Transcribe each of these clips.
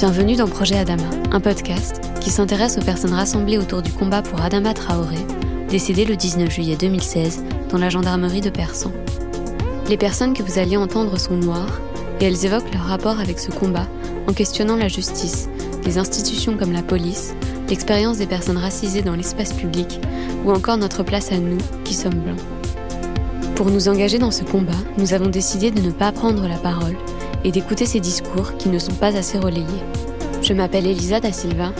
Bienvenue dans Projet Adama, un podcast qui s'intéresse aux personnes rassemblées autour du combat pour Adama Traoré, décédé le 19 juillet 2016 dans la gendarmerie de Persan. Les personnes que vous alliez entendre sont noires et elles évoquent leur rapport avec ce combat en questionnant la justice, les institutions comme la police, l'expérience des personnes racisées dans l'espace public ou encore notre place à nous qui sommes blancs. Pour nous engager dans ce combat, nous avons décidé de ne pas prendre la parole et d'écouter ces discours qui ne sont pas assez relayés. Je m'appelle Elisa da Silva.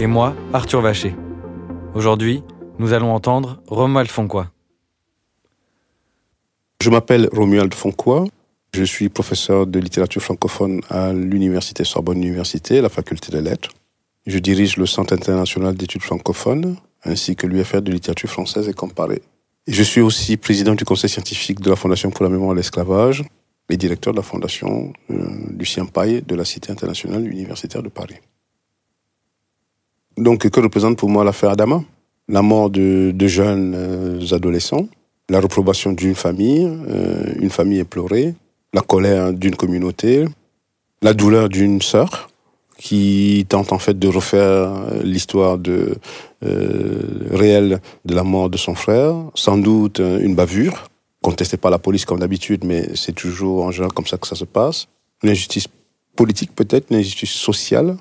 Et moi, Arthur Vacher. Aujourd'hui, nous allons entendre Romuald Fonquois. Je m'appelle Romuald Fonquois. Je suis professeur de littérature francophone à l'Université Sorbonne Université, la faculté des lettres. Je dirige le Centre international d'études francophones ainsi que l'UFR de littérature française et comparée. je suis aussi président du conseil scientifique de la Fondation pour la mémoire de l'esclavage et directeur de la Fondation euh, Lucien Paille de la Cité internationale universitaire de Paris. Donc, que représente pour moi l'affaire Adama? La mort de, de jeunes euh, adolescents, la reprobation d'une famille, euh, une famille éplorée, la colère d'une communauté, la douleur d'une sœur qui tente en fait de refaire l'histoire de réelle de la mort de son frère, sans doute une bavure, contestée par la police comme d'habitude, mais c'est toujours en général comme ça que ça se passe. Une injustice politique peut-être, une injustice sociale,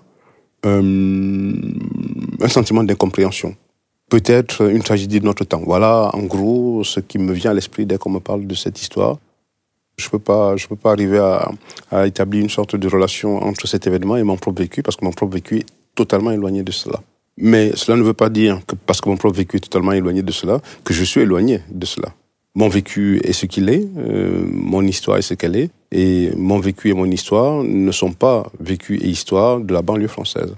euh, un sentiment d'incompréhension. Peut-être une tragédie de notre temps. Voilà, en gros, ce qui me vient à l'esprit dès qu'on me parle de cette histoire. Je peux pas, je peux pas arriver à, établir une sorte de relation entre cet événement et mon propre vécu parce que mon propre vécu est totalement éloigné de cela. Mais cela ne veut pas dire que parce que mon propre vécu est totalement éloigné de cela, que je suis éloigné de cela. Mon vécu est ce qu'il est, euh, mon histoire est ce qu'elle est, et mon vécu et mon histoire ne sont pas vécu et histoire de la banlieue française.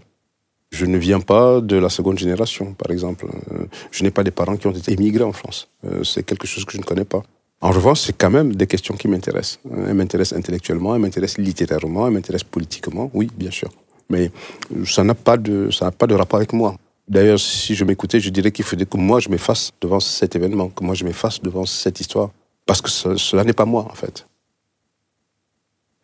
Je ne viens pas de la seconde génération, par exemple. Euh, je n'ai pas des parents qui ont été émigrés en France. Euh, c'est quelque chose que je ne connais pas. En revanche, c'est quand même des questions qui m'intéressent. Elles m'intéressent intellectuellement, elles m'intéressent littérairement, elles m'intéressent politiquement, oui, bien sûr. Mais ça n'a pas de, ça n'a pas de rapport avec moi. D'ailleurs, si je m'écoutais, je dirais qu'il faudrait que moi je m'efface devant cet événement, que moi je m'efface devant cette histoire. Parce que cela n'est pas moi, en fait.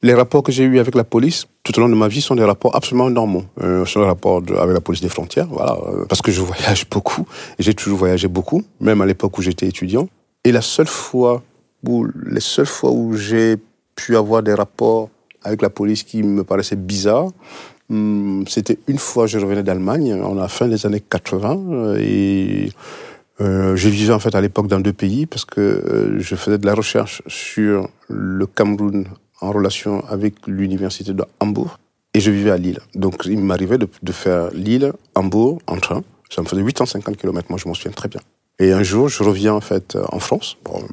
Les rapports que j'ai eus avec la police tout au long de ma vie sont des rapports absolument normaux. Euh, sont des rapports avec la police des frontières, voilà, euh, parce que je voyage beaucoup j'ai toujours voyagé beaucoup, même à l'époque où j'étais étudiant. Et la seule fois où, les seules fois où j'ai pu avoir des rapports avec la police qui me paraissaient bizarres, hmm, c'était une fois je revenais d'Allemagne, on a fin des années 80, euh, et euh, je vivais en fait à l'époque dans deux pays parce que euh, je faisais de la recherche sur le Cameroun en relation avec l'université de Hambourg et je vivais à Lille. Donc il m'arrivait de, faire Lille-Hambourg en train. Ça me faisait 850 km, moi je m'en souviens très bien. Et un jour, je reviens en fait en France. Comme,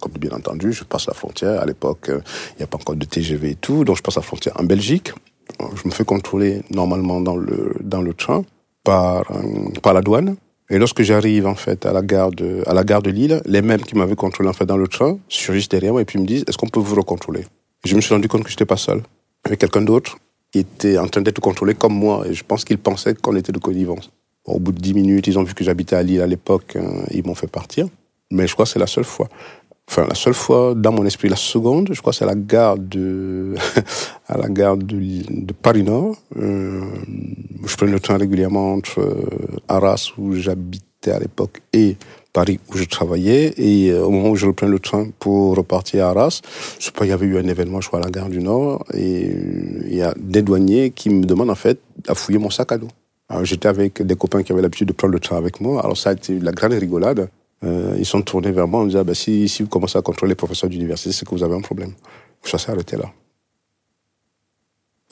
comme bien entendu, je passe la frontière. À l'époque, il n'y a pas encore de TGV et tout, donc je passe la frontière en Belgique. Je me fais contrôler normalement dans le dans le train par par la douane. Et lorsque j'arrive en fait à la gare de à la gare de Lille, les mêmes qui m'avaient contrôlé en fait dans le train surgissent derrière moi et puis me disent est-ce qu'on peut vous recontrôler? Je me suis rendu compte que j'étais pas seul, avec quelqu'un d'autre qui était en train d'être contrôlé comme moi. Et je pense qu'il pensait qu'on était de connivence. Au bout de dix minutes, ils ont vu que j'habitais à Lille à l'époque, euh, ils m'ont fait partir. Mais je crois que c'est la seule fois. Enfin, la seule fois dans mon esprit, la seconde, je crois c'est à la gare de, à la gare de, de Paris Nord. Euh, je prenais le train régulièrement entre euh, Arras où j'habitais à l'époque et Paris où je travaillais. Et euh, au moment où je reprends le train pour repartir à Arras, je sais pas, il y avait eu un événement, je crois, à la gare du Nord, et il y a des douaniers qui me demandent en fait à fouiller mon sac à dos. J'étais avec des copains qui avaient l'habitude de prendre le train avec moi. Alors ça a été la grande rigolade. Euh, ils sont tournés vers moi en disant, bah, si, si vous commencez à contrôler les professeurs d'université, c'est que vous avez un problème. Ça s'est arrêté là.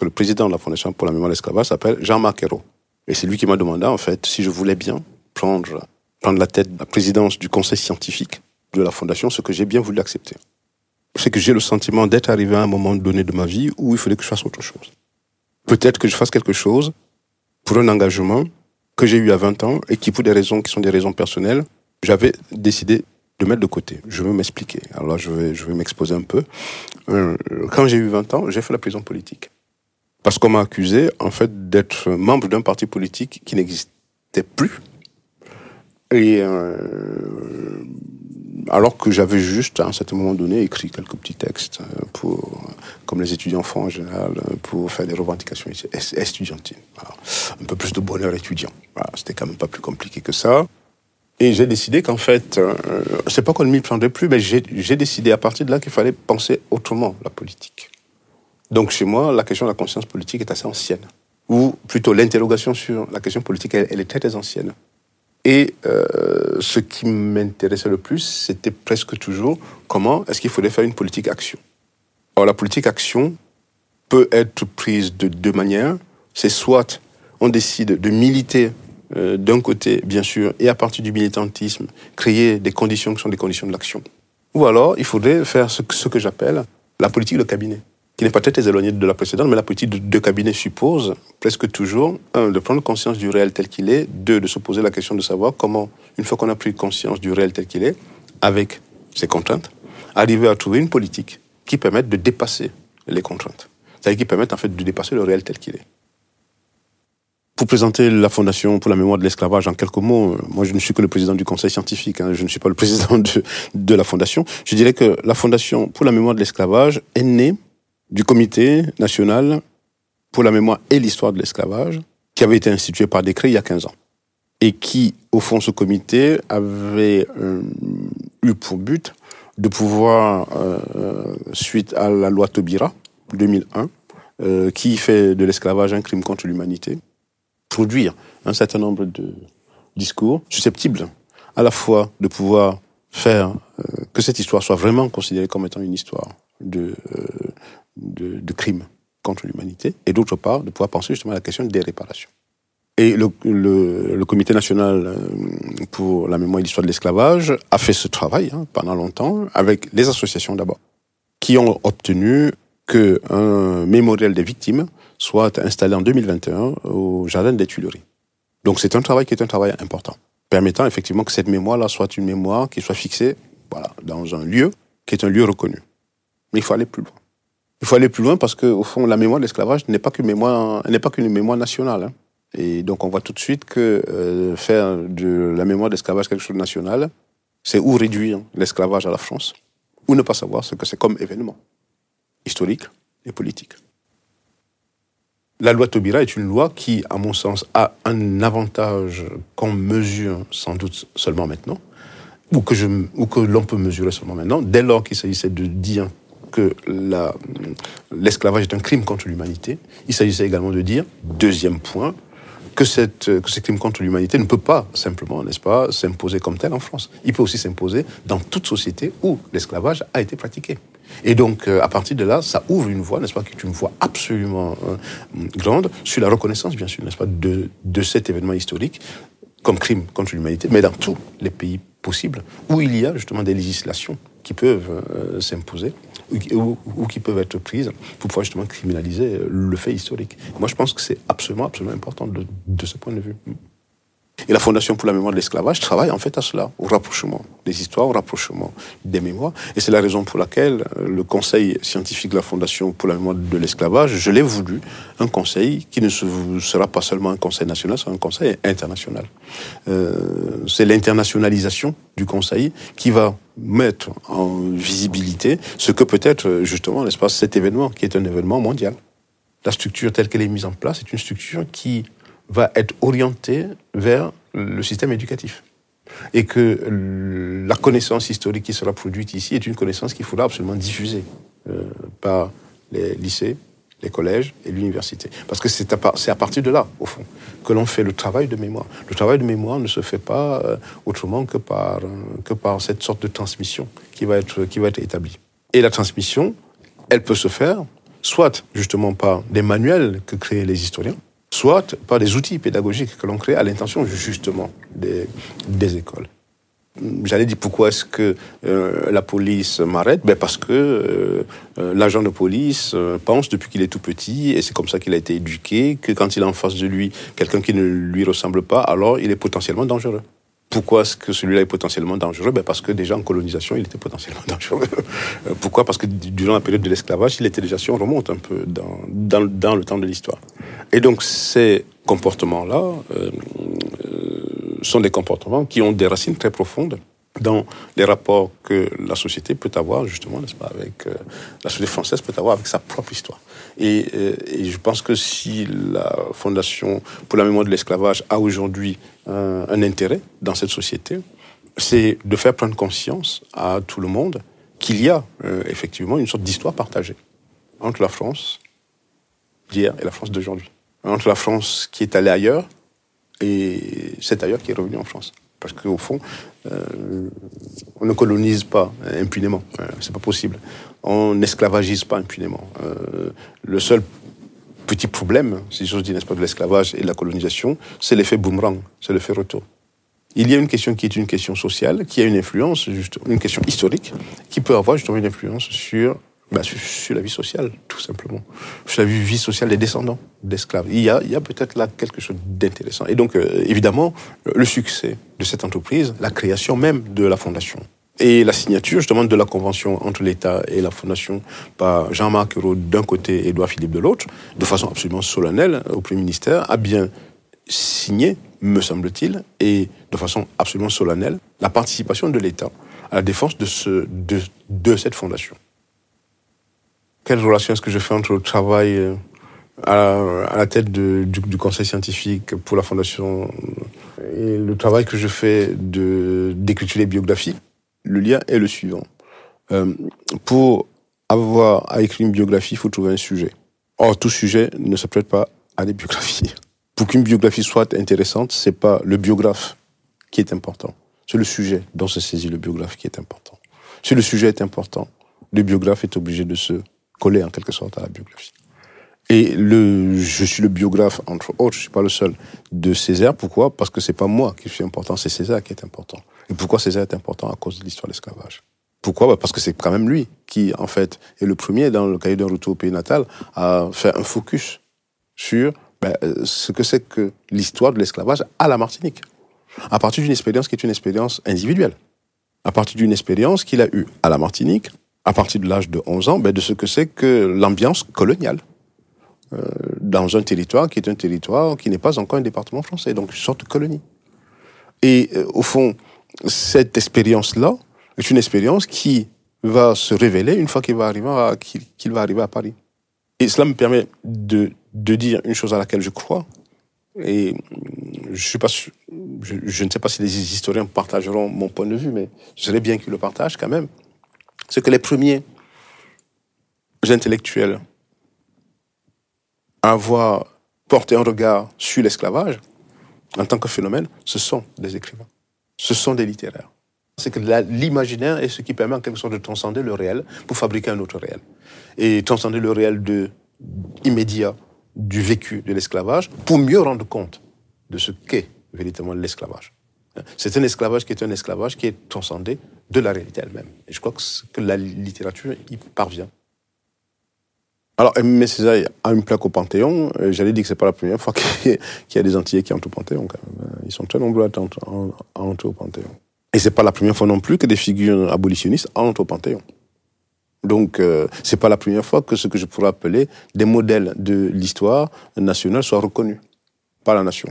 Le président de la Fondation pour la mémoire de l'esclavage s'appelle Jean-Marc Ayrault. Et c'est lui qui m'a demandé, en fait, si je voulais bien prendre, prendre la tête de la présidence du conseil scientifique de la Fondation, ce que j'ai bien voulu accepter. C'est que j'ai le sentiment d'être arrivé à un moment donné de ma vie où il fallait que je fasse autre chose. Peut-être que je fasse quelque chose pour un engagement que j'ai eu à 20 ans et qui, pour des raisons qui sont des raisons personnelles, j'avais décidé de mettre de côté. Je veux m'expliquer. Alors je vais, je vais m'exposer un peu. Euh, quand j'ai eu 20 ans, j'ai fait la prison politique. Parce qu'on m'a accusé, en fait, d'être membre d'un parti politique qui n'existait plus. Et euh, alors que j'avais juste, à un certain moment donné, écrit quelques petits textes pour comme les étudiants font en général, pour faire des revendications estudiantines. Un peu plus de bonheur étudiant. C'était quand même pas plus compliqué que ça. Et j'ai décidé qu'en fait, euh, c'est pas qu'on ne m'y prendrait plus, mais j'ai décidé à partir de là qu'il fallait penser autrement la politique. Donc chez moi, la question de la conscience politique est assez ancienne. Ou plutôt l'interrogation sur la question politique, elle, est très, très ancienne. Et euh, ce qui m'intéressait le plus, c'était presque toujours comment est-ce qu'il faudrait faire une politique action. Alors la politique action peut être prise de deux manières. C'est soit on décide de militer euh, d'un côté, bien sûr, et à partir du militantisme, créer des conditions qui sont des conditions de l'action. Ou alors, il faudrait faire ce, que j'appelle la politique de cabinet, qui n'est pas très éloignée de la précédente, mais la politique de, cabinet suppose presque toujours, un, de prendre conscience du réel tel qu'il est, deux, de se poser la question de savoir comment, une fois qu'on a pris conscience du réel tel qu'il est, avec ses contraintes, arriver à trouver une politique qui permette de dépasser les contraintes. C'est-à-dire qui permette en fait de dépasser le réel tel qu'il est. Pour présenter la Fondation pour la mémoire de l'esclavage en quelques mots, moi je ne suis que le président du conseil scientifique, hein, je ne suis pas le président de, de la Fondation. Je dirais que la Fondation pour la mémoire de l'esclavage est née du comité national pour la mémoire et l'histoire de l'esclavage, qui avait été institué par décret il y a 15 ans. Et qui, au fond, ce comité avait euh, eu pour but de pouvoir, euh, suite à la loi Taubira 2001, euh, qui fait de l'esclavage un crime contre l'humanité, produire un certain nombre de discours susceptibles à la fois de pouvoir faire euh, que cette histoire soit vraiment considérée comme étant une histoire de, euh, de, crime contre l'humanité, et d'autre part de pouvoir penser justement à la question des réparations. Et le, le, le, Comité national euh, pour la mémoire et l'histoire de l'esclavage a fait ce travail hein, pendant longtemps avec les associations d'abord, qui ont obtenu qu'un mémorial des victimes soit installé en 2021 au Jardin des Tuileries. Donc c'est un travail qui est un travail important, permettant effectivement que cette mémoire-là soit une mémoire qui soit fixée dans un lieu qui est un lieu reconnu. Mais il faut aller plus loin. Il faut aller plus loin parce que, au fond, la mémoire de l'esclavage n'est pas qu'une mémoire, mémoire nationale. Hein. Et donc, on voit tout de suite que euh, faire de la mémoire d'esclavage quelque chose de national, c'est ou réduire l'esclavage à la France, ou ne pas savoir ce que c'est comme événement historique et politique. La loi Taubira est une loi qui, à mon sens, a un avantage qu'on mesure sans doute seulement maintenant, ou que, l'on peut mesurer seulement maintenant, dès lors qu'il s'agissait de dire que l'esclavage est un crime contre l'humanité. Il s'agissait également de dire, deuxième point, que ce crime contre l'humanité ne peut pas simplement, n'est-ce pas, s'imposer comme tel en France. Il peut aussi s'imposer dans toute société où l'esclavage a été pratiqué. Et donc, euh, à partir de là, ça ouvre une voie, n'est-ce pas, qui est une voie absolument euh, grande sur la reconnaissance, bien sûr, n'est-ce pas, de, cet événement historique comme crime contre l'humanité, mais dans tous les pays possibles où il y a justement des législations qui peuvent euh, s'imposer ou, qui peuvent être prises pour pouvoir justement criminaliser le fait historique. Moi, je pense que c'est absolument, absolument important de ce point de vue. Et la Fondation pour la mémoire de l'esclavage travaille en fait à cela, au rapprochement des histoires, au rapprochement des mémoires. Et c'est la raison pour laquelle euh, le conseil scientifique de la Fondation pour la mémoire de l'esclavage, je l'ai voulu, un conseil qui ne sera pas seulement un conseil national, c'est un conseil international. Euh, c'est l'internationalisation du conseil qui va mettre en visibilité ce que peut être justement, n'est-ce cet événement qui est un événement mondial. La structure telle qu'elle est mise en place est une structure qui va être orienté vers le système éducatif. Et que la connaissance historique qui sera produite ici est une connaissance qu'il faudra absolument diffuser euh, par les lycées, les collèges et l'université. Parce que c'est à, à, partir de là, au fond, que l'on fait le travail de mémoire. Le travail de mémoire ne se fait pas euh, autrement que par, euh, que par cette sorte de transmission qui va, être, qui va être établie. Et la transmission, elle peut se faire soit justement par des manuels que créent les historiens, soit par des outils pédagogiques que l'on crée à l'intention justement des, écoles. J'allais dire pourquoi est-ce que euh, la police m'arrête? Ben Parce que euh, euh, l'agent de police pense depuis qu'il est tout petit, et c'est comme ça qu'il a été éduqué, que quand il a en face de lui quelqu'un qui ne lui ressemble pas, alors il est potentiellement dangereux. Pourquoi est-ce que celui-là est potentiellement dangereux? Ben Parce que déjà en colonisation, il était potentiellement dangereux. Pourquoi? Parce que durant la période de l'esclavage, il était déjà, si on remonte un peu dans, dans le temps de l'histoire. Et donc ces comportements-là euh, euh, sont des comportements qui ont des racines très profondes dans les rapports que la société peut avoir, justement, n'est-ce pas, avec euh, la société française peut avoir avec sa propre histoire. Et, je pense que si la Fondation pour la mémoire de l'esclavage a aujourd'hui un, intérêt dans cette société, c'est de faire prendre conscience à tout le monde qu'il y a effectivement une sorte d'histoire partagée entre la France d'hier et la France d'aujourd'hui. Entre la France qui est allée ailleurs et cet ailleurs qui est revenu en France. Parce qu'au fond, euh, on ne colonise pas impunément. Euh, c'est pas possible. On n'esclavagise pas impunément. Euh, le seul petit problème, si j'ose dire, n'est-ce pas, de l'esclavage et de la colonisation, c'est l'effet boomerang, c'est l'effet retour. Il y a une question qui est une question sociale, qui a une influence, juste, une question historique, qui peut avoir justement une influence sur bah, sur, la vie sociale, tout simplement. Sur la vie sociale des descendants d'esclaves. Il y a, peut-être là quelque chose d'intéressant. Et donc, euh, évidemment, le succès de cette entreprise, la création même de la fondation, et la signature justement de la convention entre l'État et la Fondation par Jean-Marc Ayrault d'un côté et Edouard Philippe de l'autre, de façon absolument solennelle au Premier ministère, a bien signé, me semble-t-il, et de façon absolument solennelle, la participation de l'État à la défense de cette fondation quelle relation est-ce que je fais entre le travail euh, à, la tête du, conseil scientifique pour la fondation et le travail que je fais de d'écriture des biographies Le lien est le suivant. Euh, pour avoir à écrire une biographie, il faut trouver un sujet. Or, tout sujet ne se prête pas à des biographies. Pour qu'une biographie soit intéressante, c'est pas le biographe qui est important. C'est le sujet dont se saisit le biographe qui est important. Si le sujet est important, le biographe est obligé de se collé en quelque sorte à la biographie. Et le, je suis le biographe, entre autres, je suis pas le seul, de Césaire. Pourquoi? Parce que c'est pas moi qui suis important, c'est Césaire qui est important. Et pourquoi Césaire est important? À cause de l'histoire de l'esclavage. Pourquoi? Bah, Parce que c'est quand même lui qui, en fait, est le premier, dans le cahier d'un retour au pays natal, à faire un focus sur bah, ce que c'est que l'histoire de l'esclavage à la Martinique. À partir d'une expérience qui est une expérience individuelle. À partir d'une expérience qu'il a eue à la Martinique, à partir de l'âge de 11 ans, ben, de ce que c'est que l'ambiance coloniale euh, dans un territoire qui est un territoire qui n'est pas encore un département français, donc une sorte de colonie. Et euh, au fond, cette expérience-là est une expérience qui va se révéler une fois qu'il va arriver à, Paris. Et cela me permet de, dire une chose à laquelle je crois. Et je, je ne sais pas si les historiens partageront mon point de vue, mais je serais bien qu'ils le partagent quand même c'est que les premiers intellectuels à avoir porté un regard sur l'esclavage en tant que phénomène, ce sont des écrivains, ce sont des littéraires. C'est que l'imaginaire est ce qui permet en quelque sorte de transcender le réel pour fabriquer un autre réel. Et transcender le réel de, immédiat du vécu de l'esclavage pour mieux rendre compte de ce qu'est véritablement l'esclavage. C'est un esclavage qui est un esclavage qui est transcendé de la réalité elle-même. Et je crois que, la littérature y parvient. Alors, M. Césaire a une plaque au Panthéon. J'allais dire que c'est pas la première fois qu'il y a des Antillais qui entrent au Panthéon. Quand même. Ils sont très nombreux à entrer au Panthéon. Et c'est pas la première fois non plus que des figures abolitionnistes entrent au Panthéon. Donc, euh, c'est pas la première fois que ce que je pourrais appeler des modèles de l'histoire nationale soient reconnus par la nation.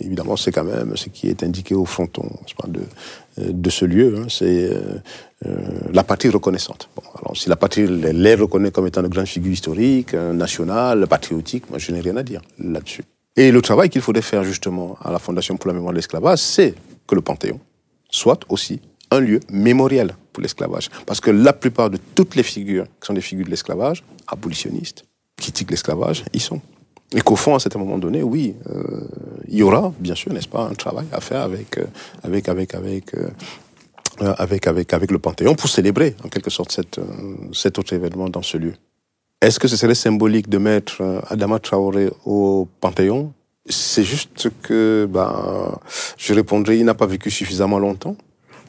Évidemment, c'est quand même ce qui est indiqué au fronton de, euh, de ce lieu, hein, c'est euh, euh, la patrie reconnaissante. Bon, alors, si la patrie les reconnaît comme étant de grandes figures historiques, nationales, patriotiques, moi je n'ai rien à dire là-dessus. Et le travail qu'il faudrait faire justement à la Fondation pour la mémoire de l'esclavage, c'est que le Panthéon soit aussi un lieu mémoriel pour l'esclavage. Parce que la plupart de toutes les figures qui sont des figures de l'esclavage, abolitionnistes, critiquent l'esclavage, ils sont. Et qu'au fond, à un moment donné, oui, euh, il y aura, bien sûr, n'est-ce pas, un travail à faire avec, euh, avec, avec, avec, euh, avec, avec, avec le Panthéon pour célébrer, en quelque sorte, cette, cet autre événement dans ce lieu. Est-ce que ce serait symbolique de mettre Adama Traoré au Panthéon? C'est juste que, ben, je répondrai, il n'a pas vécu suffisamment longtemps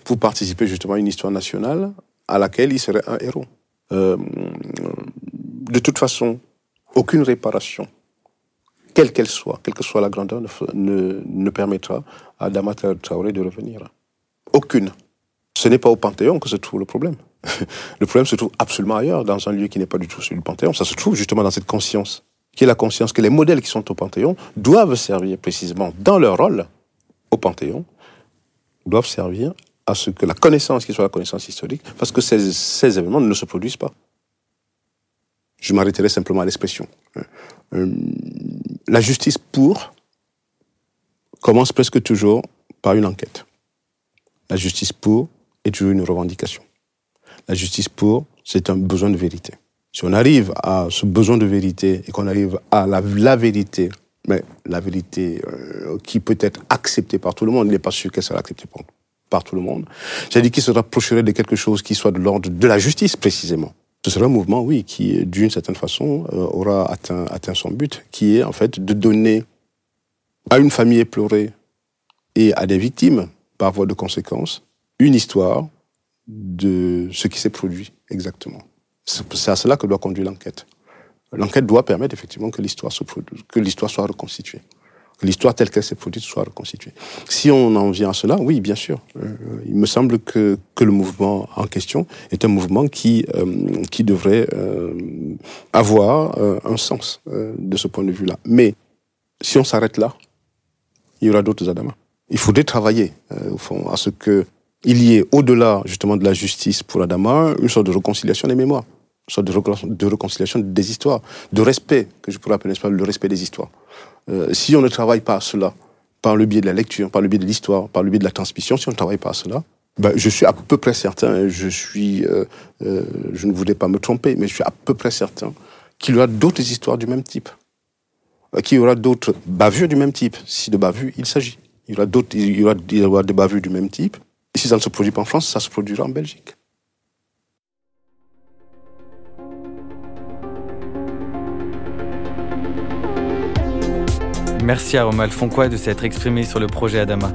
pour participer justement à une histoire nationale à laquelle il serait un héros. De toute façon, aucune réparation quelle qu'elle soit, quelle que soit la grandeur, ne, ne permettra à Damata Traoré de revenir. Aucune. Ce n'est pas au Panthéon que se trouve le problème. le problème se trouve absolument ailleurs, dans un lieu qui n'est pas du tout celui du Panthéon. Ça se trouve justement dans cette conscience, qui est la conscience que les modèles qui sont au Panthéon doivent servir précisément dans leur rôle au Panthéon, doivent servir à ce que la connaissance qui soit la connaissance historique, parce que ces, ces événements ne se produisent pas. Je m'arrêterai simplement à l'expression. Euh, la justice pour commence presque toujours par une enquête. La justice pour est toujours une revendication. La justice pour, c'est un besoin de vérité. Si on arrive à ce besoin de vérité et qu'on arrive à la, vérité, mais la vérité euh, qui peut être acceptée par tout le monde, il n'est pas sûr qu'elle sera acceptée par, par tout le monde, c'est-à-dire qu'il se rapprocherait de quelque chose qui soit de l'ordre de la justice précisément. Ce serait un mouvement, oui, qui, d'une certaine façon, euh, aura atteint, atteint son but, qui est en fait de donner à une famille éplorée et à des victimes, par voie de conséquence, une histoire de ce qui s'est produit exactement. C'est à cela que doit conduire l'enquête. L'enquête doit permettre effectivement que l'histoire soit reconstituée, l'histoire telle qu'elle s'est produite soit reconstituée. Si on en vient à cela, oui, bien sûr. Euh, il me semble que, que le mouvement en question est un mouvement qui euh, qui devrait euh, avoir euh, un sens euh, de ce point de vue-là. Mais si on s'arrête là, il y aura d'autres adamas. Il faudrait travailler au fond à ce que il y ait au-delà justement de la justice pour Adama une sorte de réconciliation des mémoires sorte de réconciliation des histoires, de respect, que je pourrais appeler le respect des histoires. Euh, si on ne travaille pas à cela, par le biais de la lecture, par le biais de l'histoire, par le biais de la transmission, si on ne travaille pas à cela, ben, je suis à peu près certain, je suis, euh, euh, je ne voudrais pas me tromper, mais je suis à peu près certain qu'il y aura d'autres histoires du même type, qu'il y aura d'autres bavures du même type, si de bavures il s'agit. Il y aura d'autres, il il y aura des bavures du même type. Et si ça ne se produit pas en France, ça se produira en Belgique. Merci à Romal Fonquois de s'être exprimé sur le projet Adama.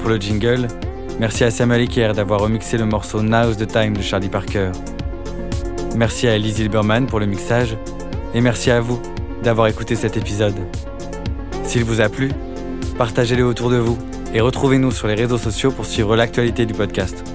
Pour le jingle, merci à Samuel Iker d'avoir remixé le morceau Now's the Time de Charlie Parker. Merci à Elise Hilberman pour le mixage et merci à vous d'avoir écouté cet épisode. S'il vous a plu, partagez-le autour de vous et retrouvez-nous sur les réseaux sociaux pour suivre l'actualité du podcast.